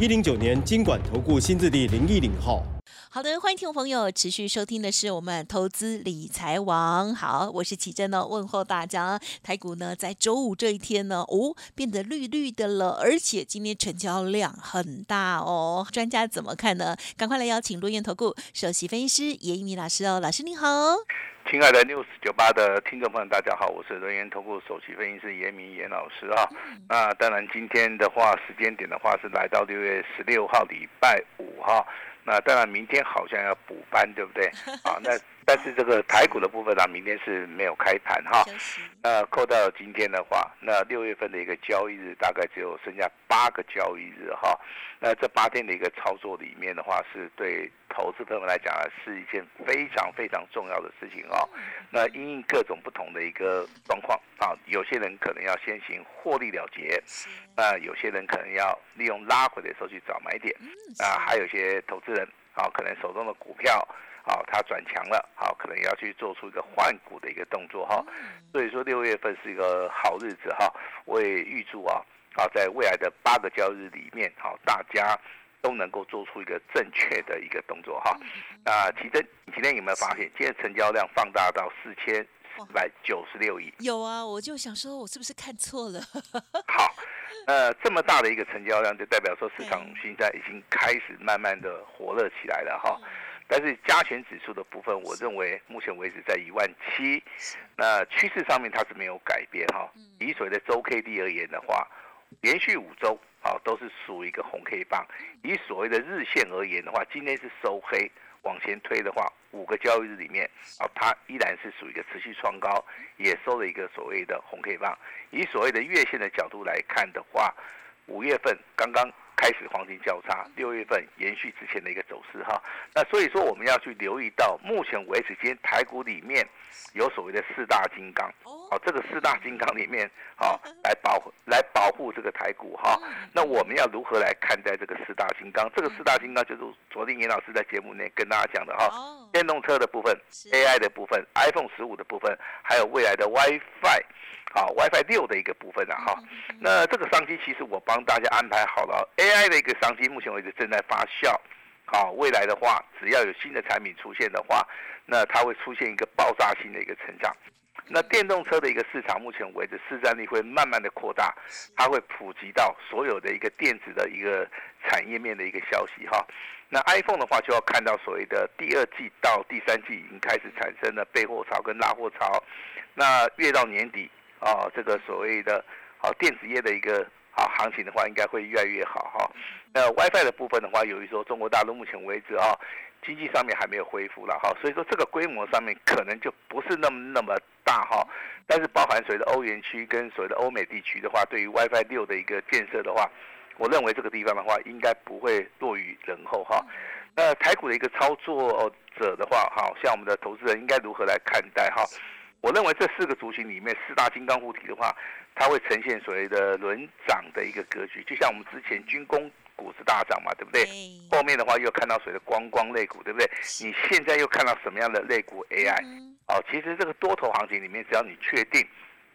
一零九年经管投顾新字地零一零号。好的，欢迎听众朋友持续收听的是我们投资理财王。好，我是启珍呢，问候大家。台股呢，在周五这一天呢，哦，变得绿绿的了，而且今天成交量很大哦。专家怎么看呢？赶快来邀请陆燕投顾首席分析师叶一鸣老师哦，老师您好。亲爱的 news 九八的听众朋友，大家好，我是人研投顾首席分析师严明严老师啊。那当然，今天的话，时间点的话是来到六月十六号礼拜五哈。那当然，明天好像要补班，对不对？啊，那但是这个台股的部分呢，明天是没有开盘哈。那扣到今天的话，那六月份的一个交易日大概只有剩下八个交易日哈。那这八天的一个操作里面的话，是对投资朋友来讲啊，是一件非常非常重要的事情哦。那因应各种不同的一个状况啊，有些人可能要先行获利了结，那有些人可能要利用拉回的时候去找买点，啊，还有一些投资人啊，可能手中的股票。好，它转强了，好，可能要去做出一个换股的一个动作哈，所以说六月份是一个好日子哈，我也预祝啊，好，在未来的八个交易日里面，好，大家都能够做出一个正确的一个动作哈。那奇珍，你今天有没有发现，今天成交量放大到四千四百九十六亿？有啊，我就想说，我是不是看错了？好，呃，这么大的一个成交量，就代表说市场现在已经开始慢慢的火热起来了哈。但是加权指数的部分，我认为目前为止在一万七，那趋势上面它是没有改变哈。以所谓的周 K D 而言的话，连续五周啊都是属于一个红 K 棒。以所谓的日线而言的话，今天是收黑，往前推的话，五个交易日里面啊，它依然是属于一个持续创高，也收了一个所谓的红 K 棒。以所谓的月线的角度来看的话，五月份刚刚。开始黄金交叉，六月份延续之前的一个走势哈，那所以说我们要去留意到，目前为止今天台股里面有所谓的四大金刚，哦，这个四大金刚里面，好 来保来保护这个台股哈，那我们要如何来看待这个四大金刚？这个四大金刚就是昨天严老师在节目内跟大家讲的哈，电动车的部分，AI 的部分，iPhone 十五的部分，还有未来的 WiFi。好，WiFi 六的一个部分啊，哈，那这个商机其实我帮大家安排好了，AI 的一个商机，目前为止正在发酵。好，未来的话，只要有新的产品出现的话，那它会出现一个爆炸性的一个成长。那电动车的一个市场，目前为止市占率会慢慢的扩大，它会普及到所有的一个电子的一个产业面的一个消息哈。那 iPhone 的话，就要看到所谓的第二季到第三季已经开始产生了备货潮跟拉货潮，那越到年底。啊，这个所谓的啊电子业的一个啊行情的话，应该会越来越好哈。那 WiFi 的部分的话，由于说中国大陆目前为止啊经济上面还没有恢复了哈，所以说这个规模上面可能就不是那么那么大哈。但是包含所谓的欧元区跟所谓的欧美地区的话，对于 WiFi 六的一个建设的话，我认为这个地方的话应该不会落于人后哈。那台股的一个操作者的话，哈，像我们的投资人应该如何来看待哈？我认为这四个族群里面，四大金刚护体的话，它会呈现所谓的轮涨的一个格局，就像我们之前军工股是大涨嘛，对不对？后面的话又看到所谓的光光类股，对不对？你现在又看到什么样的类股 AI？哦，其实这个多头行情里面，只要你确定。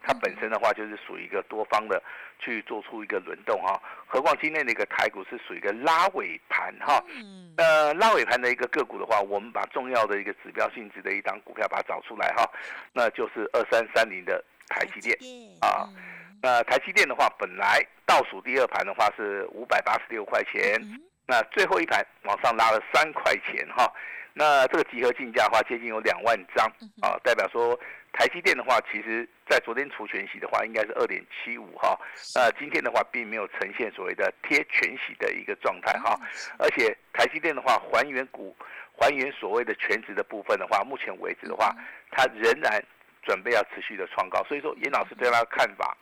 它本身的话就是属于一个多方的去做出一个轮动哈，何况今天的一个台股是属于一个拉尾盘哈，呃拉尾盘的一个个股的话，我们把重要的一个指标性质的一张股票把它找出来哈，那就是二三三零的台积电啊，那台积电的话本来倒数第二盘的话是五百八十六块钱，那最后一盘往上拉了三块钱哈。那这个集合竞价的话，接近有两万张啊，代表说台积电的话，其实在昨天除全息的话，应该是二点七五哈。那今天的话，并没有呈现所谓的贴全息的一个状态哈。而且台积电的话，还原股还原所谓的全值的部分的话，目前为止的话，它仍然准备要持续的创高。所以说，严老师对他的看法，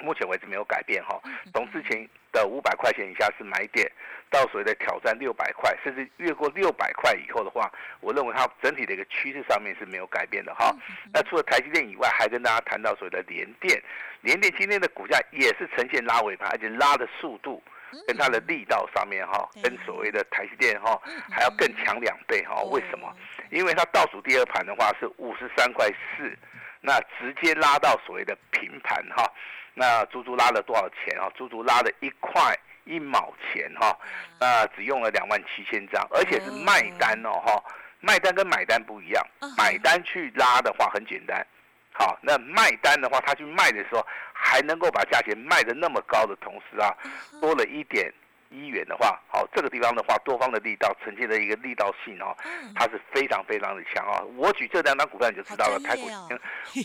目前为止没有改变哈。董事前。的五百块钱以下是买点，到所谓的挑战六百块，甚至越过六百块以后的话，我认为它整体的一个趋势上面是没有改变的哈。那除了台积电以外，还跟大家谈到所谓的联电，联电今天的股价也是呈现拉尾盘，而且拉的速度跟它的力道上面哈，跟所谓的台积电哈还要更强两倍哈。为什么？因为它倒数第二盘的话是五十三块四，那直接拉到所谓的平盘哈。那足足拉了多少钱啊？足足拉了一块一毛钱哈，那只用了两万七千张，而且是卖单哦哈，卖单跟买单不一样，买单去拉的话很简单，好，那卖单的话，他去卖的时候还能够把价钱卖的那么高的同时啊，多了一点。一元的话，好，这个地方的话，多方的力道呈现的一个力道性哦，它是非常非常的强哦。我举这两张股票你就知道了，台股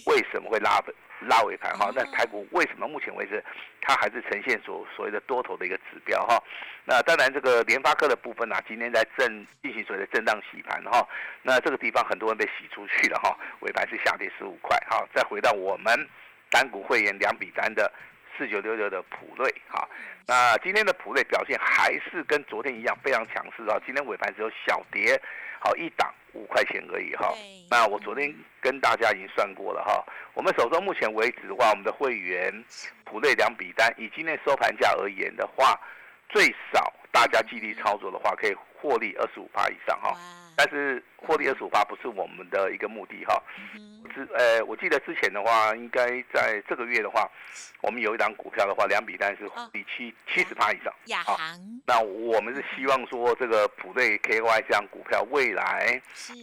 为什么会拉拉尾盘哈？那台股为什么目前为止它还是呈现所所谓的多头的一个指标哈？那当然这个联发科的部分啊，今天在震进行所谓的震荡洗盘哈，那这个地方很多人被洗出去了哈，尾盘是下跌十五块哈。再回到我们单股会员两笔单的。四九六六的普瑞，哈，那今天的普瑞表现还是跟昨天一样非常强势啊。今天尾盘只有小跌，好一档五块钱而已哈。那我昨天跟大家已经算过了哈，我们手中目前为止的话，我们的会员普瑞两笔单，以今天收盘价而言的话，最少大家纪律操作的话，可以获利二十五趴以上哈。但是获利二十五趴不是我们的一个目的哈。之呃，我记得之前的话，应该在这个月的话，我们有一档股票的话，两笔单是比七七十趴以上。亚航。那我们是希望说，这个普瑞 KY 这样股票未来，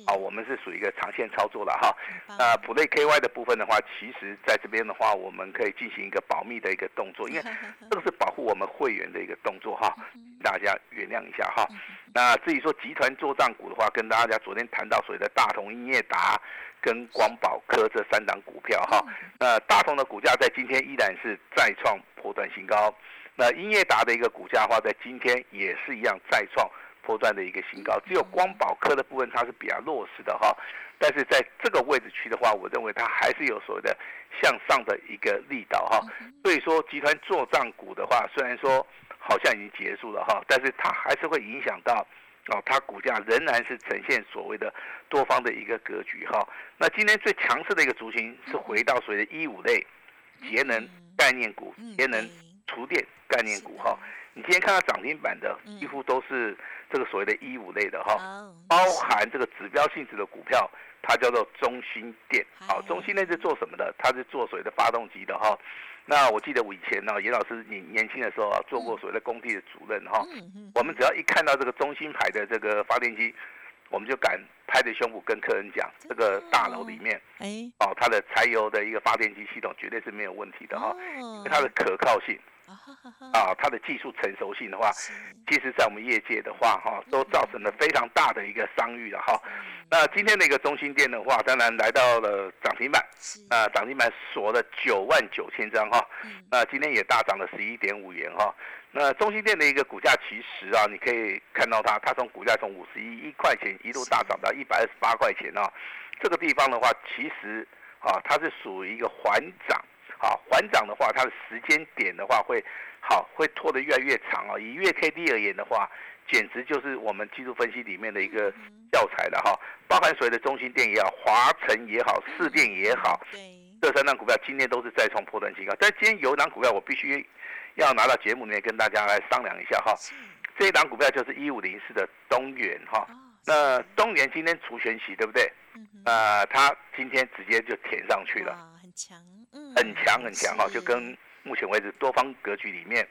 啊，我们是属于一个长线操作了哈。那普瑞 KY 的部分的话，其实在这边的话，我们可以进行一个保密的一个动作，因为 这个是保护我们会员的一个动作哈，大家原谅一下哈。那至于说集团做账股的话，跟大家昨天谈到所谓的大同、英业达。跟光宝科这三档股票哈，那大同的股价在今天依然是再创破断新高，那英业达的一个股价的话，在今天也是一样再创破断的一个新高，只有光宝科的部分它是比较弱势的哈，但是在这个位置区的话，我认为它还是有所谓的向上的一个力道哈，所以说集团做账股的话，虽然说好像已经结束了哈，但是它还是会影响到。哦，它股价仍然是呈现所谓的多方的一个格局哈。那今天最强势的一个族群是回到所谓的一五类节能概念股、节能厨电概念股哈。你今天看到涨停板的几乎都是这个所谓的一五类的哈，包含这个指标性质的股票，它叫做中心电。好，中心电是做什么的？它是做所谓的发动机的哈。那我记得我以前呢，严老师你年轻的时候啊，做过所谓的工地的主任哈。我们只要一看到这个中心牌的这个发电机，我们就敢拍着胸脯跟客人讲，这个大楼里面，哎，哦，它的柴油的一个发电机系统绝对是没有问题的哈，它的可靠性。啊，它的技术成熟性的话，其实，在我们业界的话，哈，都造成了非常大的一个商誉了哈。那今天的一个中心店的话，当然来到了涨停板，啊，涨停板锁了九万九千张哈。那今天也大涨了十一点五元哈。那中心店的一个股价，其实啊，你可以看到它，它从股价从五十一一块钱一路大涨到一百二十八块钱啊。这个地方的话，其实啊，它是属于一个缓涨。好，缓涨的话，它的时间点的话会好，会拖得越来越长啊。以月 K D 而言的话，简直就是我们技术分析里面的一个教材了哈。包含所谓的中心店也好，华晨也好，四电也好，这三档股票今天都是再创破断新高。但今天有一档股票，我必须要拿到节目里面跟大家来商量一下哈。这一档股票就是一五零四的东元哈。那东元今天除权息对不对？呃，它今天直接就填上去了，很强。很强很强哈，就跟目前为止多方格局里面，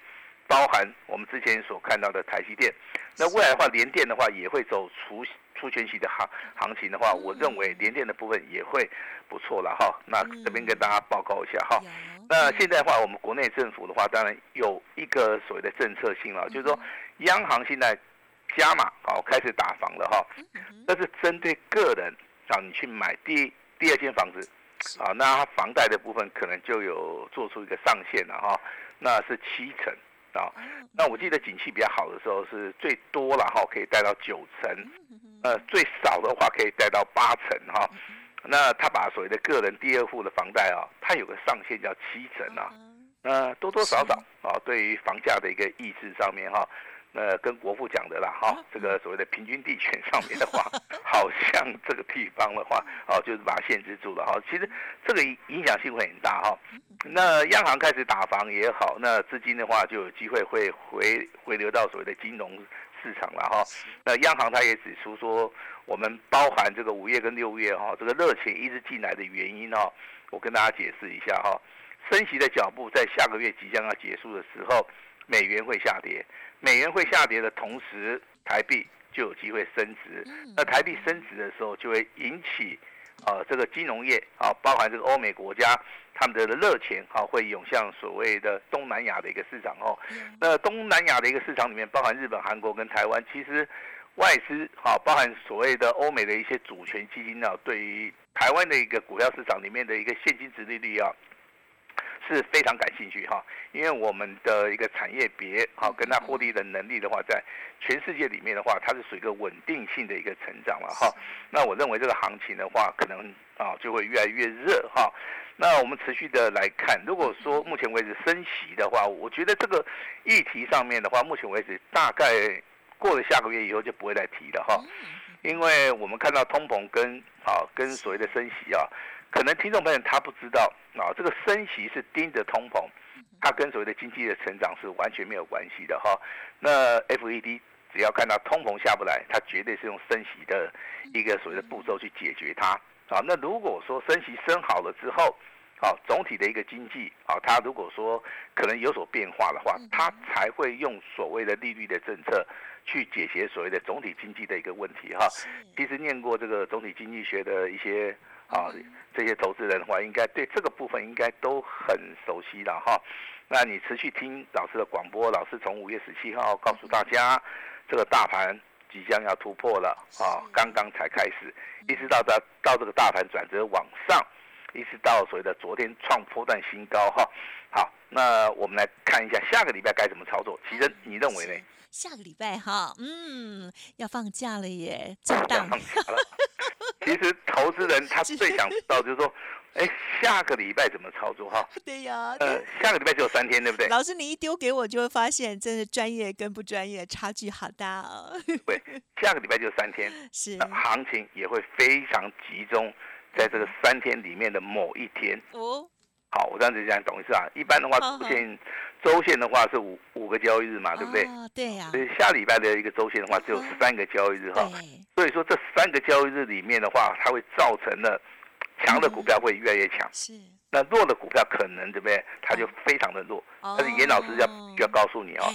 包含我们之前所看到的台积电，那未来的话，联电的话也会走出出全息的行行情的话，我认为联电的部分也会不错了哈。那这边跟大家报告一下哈。那现在的话，我们国内政府的话，当然有一个所谓的政策性了，就是说央行现在加码好开始打房了哈，这是针对个人啊，你去买第第二间房子。啊，那房贷的部分可能就有做出一个上限了哈，那是七成啊。那我记得景气比较好的时候是最多了哈，可以贷到九成，呃，最少的话可以贷到八成哈。那他把所谓的个人第二户的房贷啊，它有个上限叫七成啊。那多多少少啊，对于房价的一个抑制上面哈。呃，跟国父讲的啦，哈，这个所谓的平均地权上面的话，好像这个地方的话，哦，就是把它限制住了哈。其实这个影响性会很大哈。那央行开始打房也好，那资金的话就有机会会回回流到所谓的金融市场了哈。那央行它也指出说，我们包含这个五月跟六月哈，这个热钱一直进来的原因哈，我跟大家解释一下哈。升息的脚步在下个月即将要结束的时候，美元会下跌。美元会下跌的同时，台币就有机会升值。那台币升值的时候，就会引起，呃，这个金融业啊，包含这个欧美国家，他们的热钱啊，会涌向所谓的东南亚的一个市场哦。那东南亚的一个市场里面，包含日本、韩国跟台湾，其实外资啊，包含所谓的欧美的一些主权基金啊，对于台湾的一个股票市场里面的一个现金值利率啊。是非常感兴趣哈，因为我们的一个产业别好，跟它获利的能力的话，在全世界里面的话，它是属于一个稳定性的一个成长了哈。那我认为这个行情的话，可能啊就会越来越热哈。那我们持续的来看，如果说目前为止升息的话，我觉得这个议题上面的话，目前为止大概过了下个月以后就不会再提了哈，因为我们看到通膨跟啊跟所谓的升息啊。可能听众朋友他不知道啊，这个升息是盯着通膨，它跟所谓的经济的成长是完全没有关系的哈。那 FED 只要看到通膨下不来，它绝对是用升息的一个所谓的步骤去解决它啊。那如果说升息升好了之后，啊，总体的一个经济啊，它如果说可能有所变化的话，它才会用所谓的利率的政策去解决所谓的总体经济的一个问题哈。其实念过这个总体经济学的一些。啊，这些投资人的话，应该对这个部分应该都很熟悉了哈。那你持续听老师的广播，老师从五月十七号告诉大家，这个大盘即将要突破了啊，刚刚才开始，一直到到到这个大盘转折往上，一直到所谓的昨天创破段新高哈。好，那我们来看一下下个礼拜该怎么操作。其实你认为呢？下个礼拜哈，嗯，要放假了耶，真的。其实投资人他最想知道就是说，哎，下个礼拜怎么操作哈？对呀，呃，下个礼拜只有三天，对不对？老师，你一丢给我，就会发现真的专业跟不专业差距好大哦。对，下个礼拜就三天，是行情也会非常集中在这个三天里面的某一天哦。好，我这样子讲懂意思啊？一般的话，出现。周线的话是五五个交易日嘛，对不对？对呀。所以下礼拜的一个周线的话只有三个交易日哈。所以说这三个交易日里面的话，它会造成了强的股票会越来越强。是。那弱的股票可能对不对？它就非常的弱。但是严老师要要告诉你哦，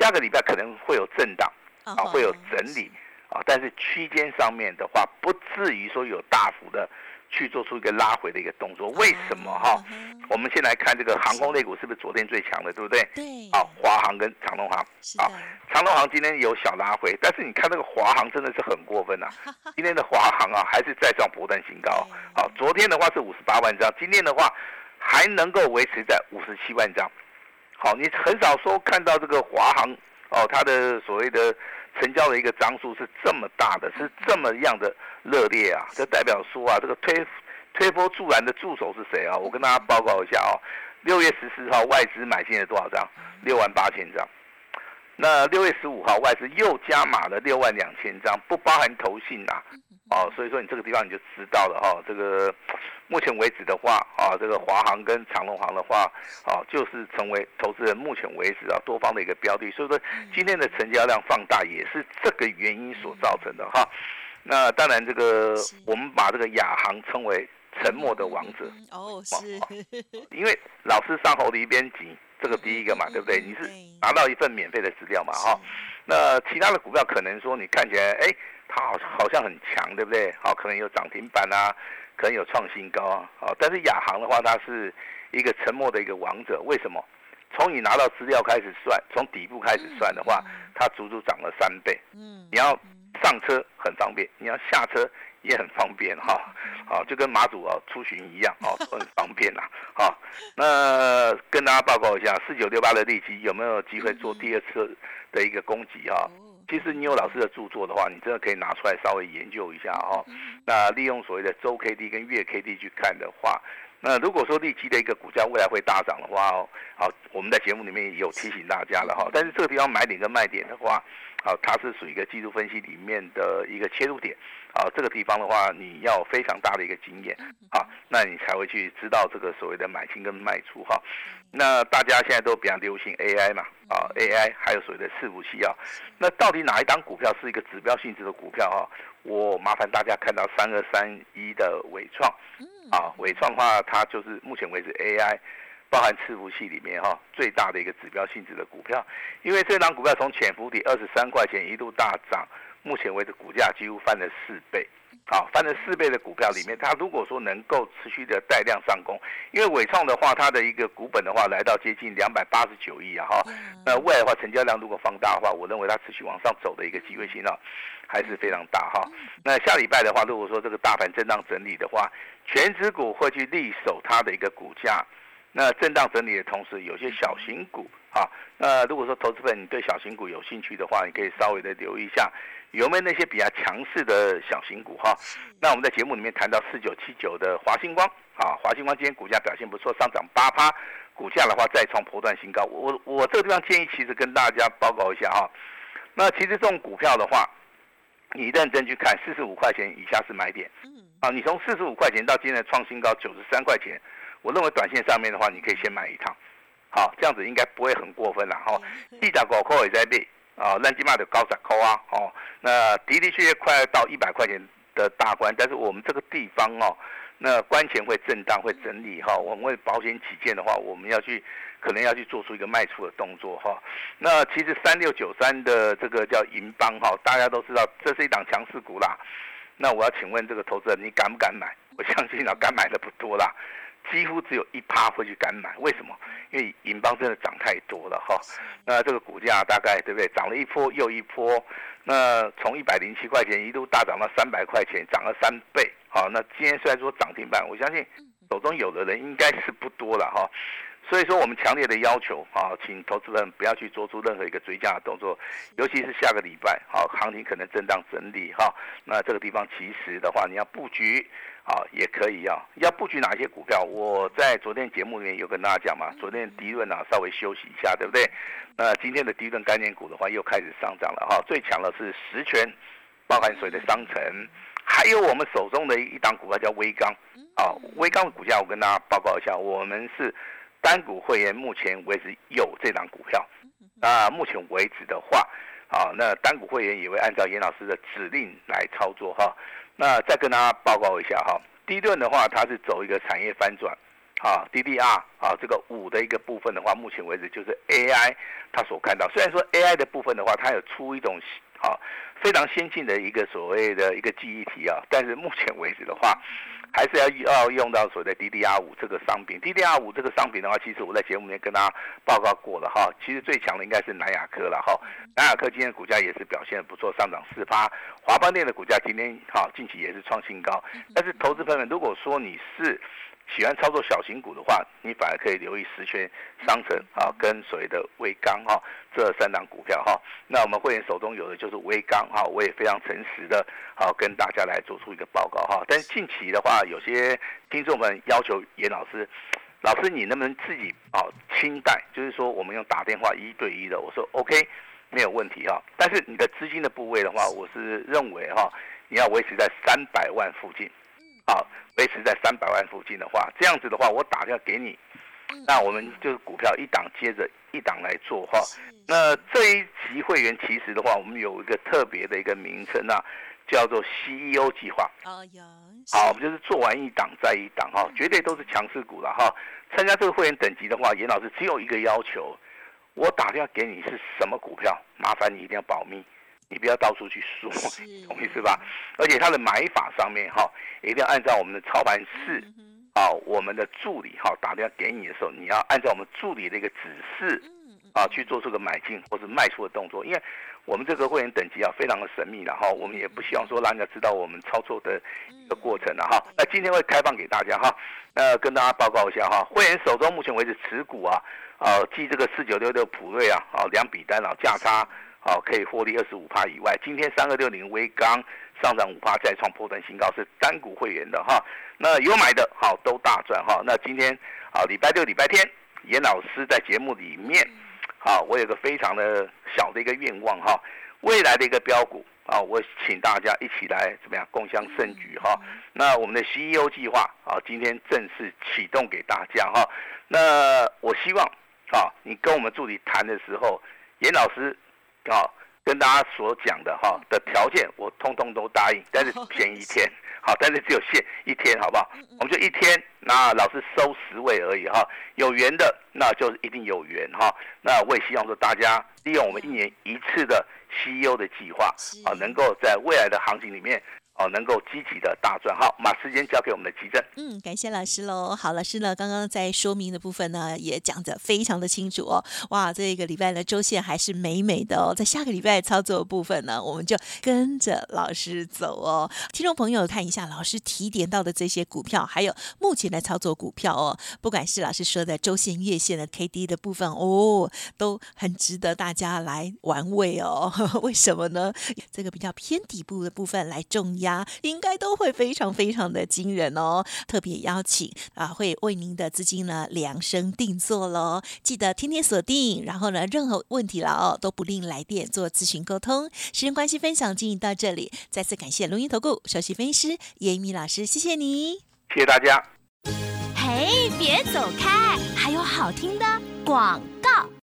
下个礼拜可能会有震荡啊，会有整理啊，但是区间上面的话，不至于说有大幅的。去做出一个拉回的一个动作，为什么哈？我们先来看这个航空类股是不是昨天最强的，对不对？对。啊，华航跟长隆航。啊，长隆航今天有小拉回，但是你看那个华航真的是很过分呐！今天的华航啊，还是再创波段新高。好，昨天的话是五十八万张，今天的话还能够维持在五十七万张。好，你很少说看到这个华航哦，它的所谓的。成交的一个张数是这么大的，是这么样的热烈啊！这代表说啊，这个推推波助澜的助手是谁啊？我跟大家报告一下哦，六月十四号外资买进了多少张？六万八千张。那六月十五号外资又加码了六万两千张，不包含投信呐。哦，所以说你这个地方你就知道了哈，这个目前为止的话啊，这个华航跟长隆航的话啊，就是成为投资人目前为止啊多方的一个标的，所以说今天的成交量放大也是这个原因所造成的哈。那当然这个我们把这个亚航称为沉默的王者哦，是，因为老师上后的一边紧，这个第一个嘛，对不对？你是拿到一份免费的资料嘛哈。那其他的股票可能说你看起来哎。它好好像很强，对不对？好，可能有涨停板啊，可能有创新高啊。好，但是亚航的话，它是一个沉默的一个王者。为什么？从你拿到资料开始算，从底部开始算的话，它足足涨了三倍。嗯，你要上车很方便，你要下车也很方便哈。好，就跟马祖啊出巡一样，哦，很方便呐。好，那跟大家报告一下，四九六八的利基有没有机会做第二次的一个攻击啊？其实你有老师的著作的话，你真的可以拿出来稍微研究一下哈。那利用所谓的周 K D 跟月 K D 去看的话，那如果说利基的一个股价未来会大涨的话，哦，好，我们在节目里面也有提醒大家了哈。但是这个地方买点跟卖点的话，好，它是属于一个技术分析里面的一个切入点。啊，这个地方的话，你要非常大的一个经验，啊，那你才会去知道这个所谓的买进跟卖出哈。那大家现在都比较流行 AI 嘛，啊，AI 还有所谓的伺服器啊，那到底哪一档股票是一个指标性质的股票哈？我麻烦大家看到三二三一的伟创，啊，伟创的话，它就是目前为止 AI 包含伺服器里面哈最大的一个指标性质的股票，因为这档股票从潜伏底二十三块钱一度大涨。目前为止，股价几乎翻了四倍，好，翻了四倍的股票里面，它如果说能够持续的带量上攻，因为伟创的话，它的一个股本的话来到接近两百八十九亿啊，哈，那未来的话，成交量如果放大的话，我认为它持续往上走的一个机会性啊，还是非常大哈。那下礼拜的话，如果说这个大盘震荡整理的话，全指股会去力守它的一个股价，那震荡整理的同时，有些小型股啊，那如果说投资本你对小型股有兴趣的话，你可以稍微的留意一下。有没有那些比较强势的小型股哈？那我们在节目里面谈到四九七九的华星光啊，华星光今天股价表现不错，上涨八趴，股价的话再创波段新高。我我这个地方建议其实跟大家报告一下哈。那其实这种股票的话，你认真去看，四十五块钱以下是买点。啊，你从四十五块钱到今天创新高九十三块钱，我认为短线上面的话，你可以先买一趟。好，这样子应该不会很过分了哈。地价高扣也在跌。啊，烂金马的高涨扣啊，哦，那的的确确快到一百块钱的大关，但是我们这个地方哦，那关前会震荡，会整理哈，我们为保险起见的话，我们要去可能要去做出一个卖出的动作哈。那其实三六九三的这个叫银邦哈，大家都知道这是一档强势股啦。那我要请问这个投资人，你敢不敢买？我相信啊，敢买的不多啦。几乎只有一趴会去敢买，为什么？因为银邦真的涨太多了哈。那这个股价大概对不对？涨了一波又一波。那从一百零七块钱一度大涨到三百块钱，涨了三倍。好，那今天虽然说涨停板，我相信手中有的人应该是不多了哈。所以说，我们强烈的要求啊，请投资人不要去做出任何一个追加的动作，尤其是下个礼拜，好，行情可能震荡整理哈。那这个地方其实的话，你要布局啊，也可以啊。要布局哪些股票？我在昨天节目里面有跟大家讲嘛，昨天低润啊稍微休息一下，对不对？那今天的低润概念股的话又开始上涨了哈。最强的是十全，包含水的商城，还有我们手中的一档股票叫微钢啊。微钢的股价我跟大家报告一下，我们是。单股会员目前为止有这档股票，那目前为止的话，啊，那单股会员也会按照严老师的指令来操作哈。那再跟大家报告一下哈，第一段的话，它是走一个产业翻转，啊，DDR 啊，这个五的一个部分的话，目前为止就是 AI 它所看到，虽然说 AI 的部分的话，它有出一种啊非常先进的一个所谓的一个记忆体啊，但是目前为止的话。还是要要用到所在 DDR 五这个商品，DDR 五这个商品的话，其实我在节目里面跟大家报告过了哈。其实最强的应该是南亚科了哈，南亚科今天股价也是表现不错，上涨四八。华邦电的股价今天哈近期也是创新高。但是投资朋友们，如果说你是喜欢操作小型股的话，你反而可以留意十全商城啊，跟所谓的微钢哈这三档股票哈。那我们会员手中有的就是微钢哈，我也非常诚实的，好跟大家来做出一个报告哈。但是近期的话，有些听众们要求严老师，老师你能不能自己啊清代，就是说我们用打电话一对一的，我说 OK 没有问题哈。但是你的资金的部位的话，我是认为哈，你要维持在三百万附近。好，维持在三百万附近的话，这样子的话，我打电话给你，那我们就是股票一档接着一档来做哈。那这一级会员其实的话，我们有一个特别的一个名称啊，叫做 CEO 计划。哦，有。好，我们就是做完一档再一档哈，绝对都是强势股了哈。参加这个会员等级的话，严老师只有一个要求，我打电话给你是什么股票，麻烦你一定要保密。你不要到处去说，懂意思吧？而且它的买法上面哈，一定要按照我们的操盘室啊，我们的助理哈打电话给你的时候，你要按照我们助理的一个指示啊去做出个买进或者卖出的动作。因为我们这个会员等级啊非常的神秘的哈，我们也不希望说让人家知道我们操作的一个过程了哈。那今天会开放给大家哈，那跟大家报告一下哈，会员手中目前为止持股啊，啊，记这个四九六六普瑞啊，啊两笔单啊价差。好可以获利二十五趴以外，今天三二六零微钢上涨五趴，再创破断新高，是单股会员的哈。那有买的好都大赚哈。那今天啊礼拜六礼拜天，严老师在节目里面，好我有个非常的小的一个愿望哈，未来的一个标股。啊，我请大家一起来怎么样共襄盛举哈？那我们的 CEO 计划啊，今天正式启动给大家哈。那我希望啊，你跟我们助理谈的时候，严老师啊，跟大家所讲的哈的条件，我通通都答应，但是 便宜一天，好，但是只有限一天，好不好？我们就一天，那老师收十位而已哈。有缘的，那就是一定有缘哈。那我也希望说大家利用我们一年一次的。CEO 的计划啊，能够在未来的行情里面。哦，能够积极的大赚。好，把时间交给我们的奇珍。嗯，感谢老师喽。好，老师呢，刚刚在说明的部分呢，也讲得非常的清楚哦。哇，这个礼拜的周线还是美美的哦。在下个礼拜操作部分呢，我们就跟着老师走哦。听众朋友看一下老师提点到的这些股票，还有目前的操作股票哦，不管是老师说的周线、月线的 K D 的部分哦，都很值得大家来玩味哦。为什么呢？这个比较偏底部的部分来重要。应该都会非常非常的惊人哦！特别邀请啊，会为您的资金呢量身定做喽。记得天天锁定，然后呢，任何问题了哦，都不吝来电做咨询沟通。时间关系，分享进行到这里，再次感谢龙音投顾首席分析师叶一米老师，谢谢你，谢谢大家。嘿，别走开，还有好听的广告。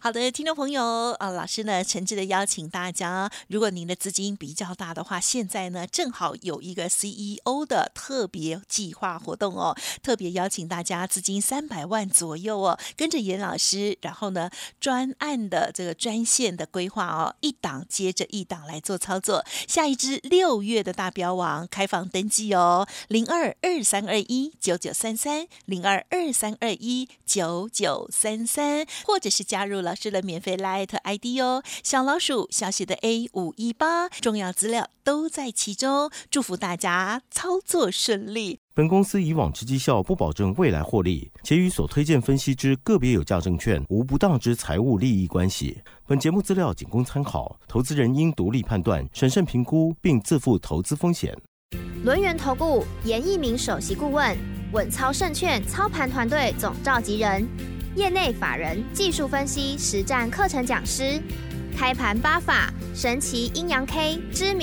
好的，听众朋友，啊，老师呢，诚挚的邀请大家，如果您的资金比较大的话，现在呢，正好有一个 CEO 的特别计划活动哦，特别邀请大家资金三百万左右哦，跟着严老师，然后呢，专案的这个专线的规划哦，一档接着一档来做操作，下一支六月的大标王开放登记哦，零二二三二一九九三三，零二二三二一九九三三，或者是加入了。老师的免费 Light ID 哦，小老鼠小写的 A 五一八，重要资料都在其中。祝福大家操作顺利。本公司以往之绩效不保证未来获利，且与所推荐分析之个别有价证券无不当之财务利益关系。本节目资料仅供参考，投资人应独立判断、审慎评估，并自负投资风险。轮源投顾严一鸣首席顾问，稳操胜券操盘团队总召集人。业内法人、技术分析、实战课程讲师，开盘八法、神奇阴阳 K、知名。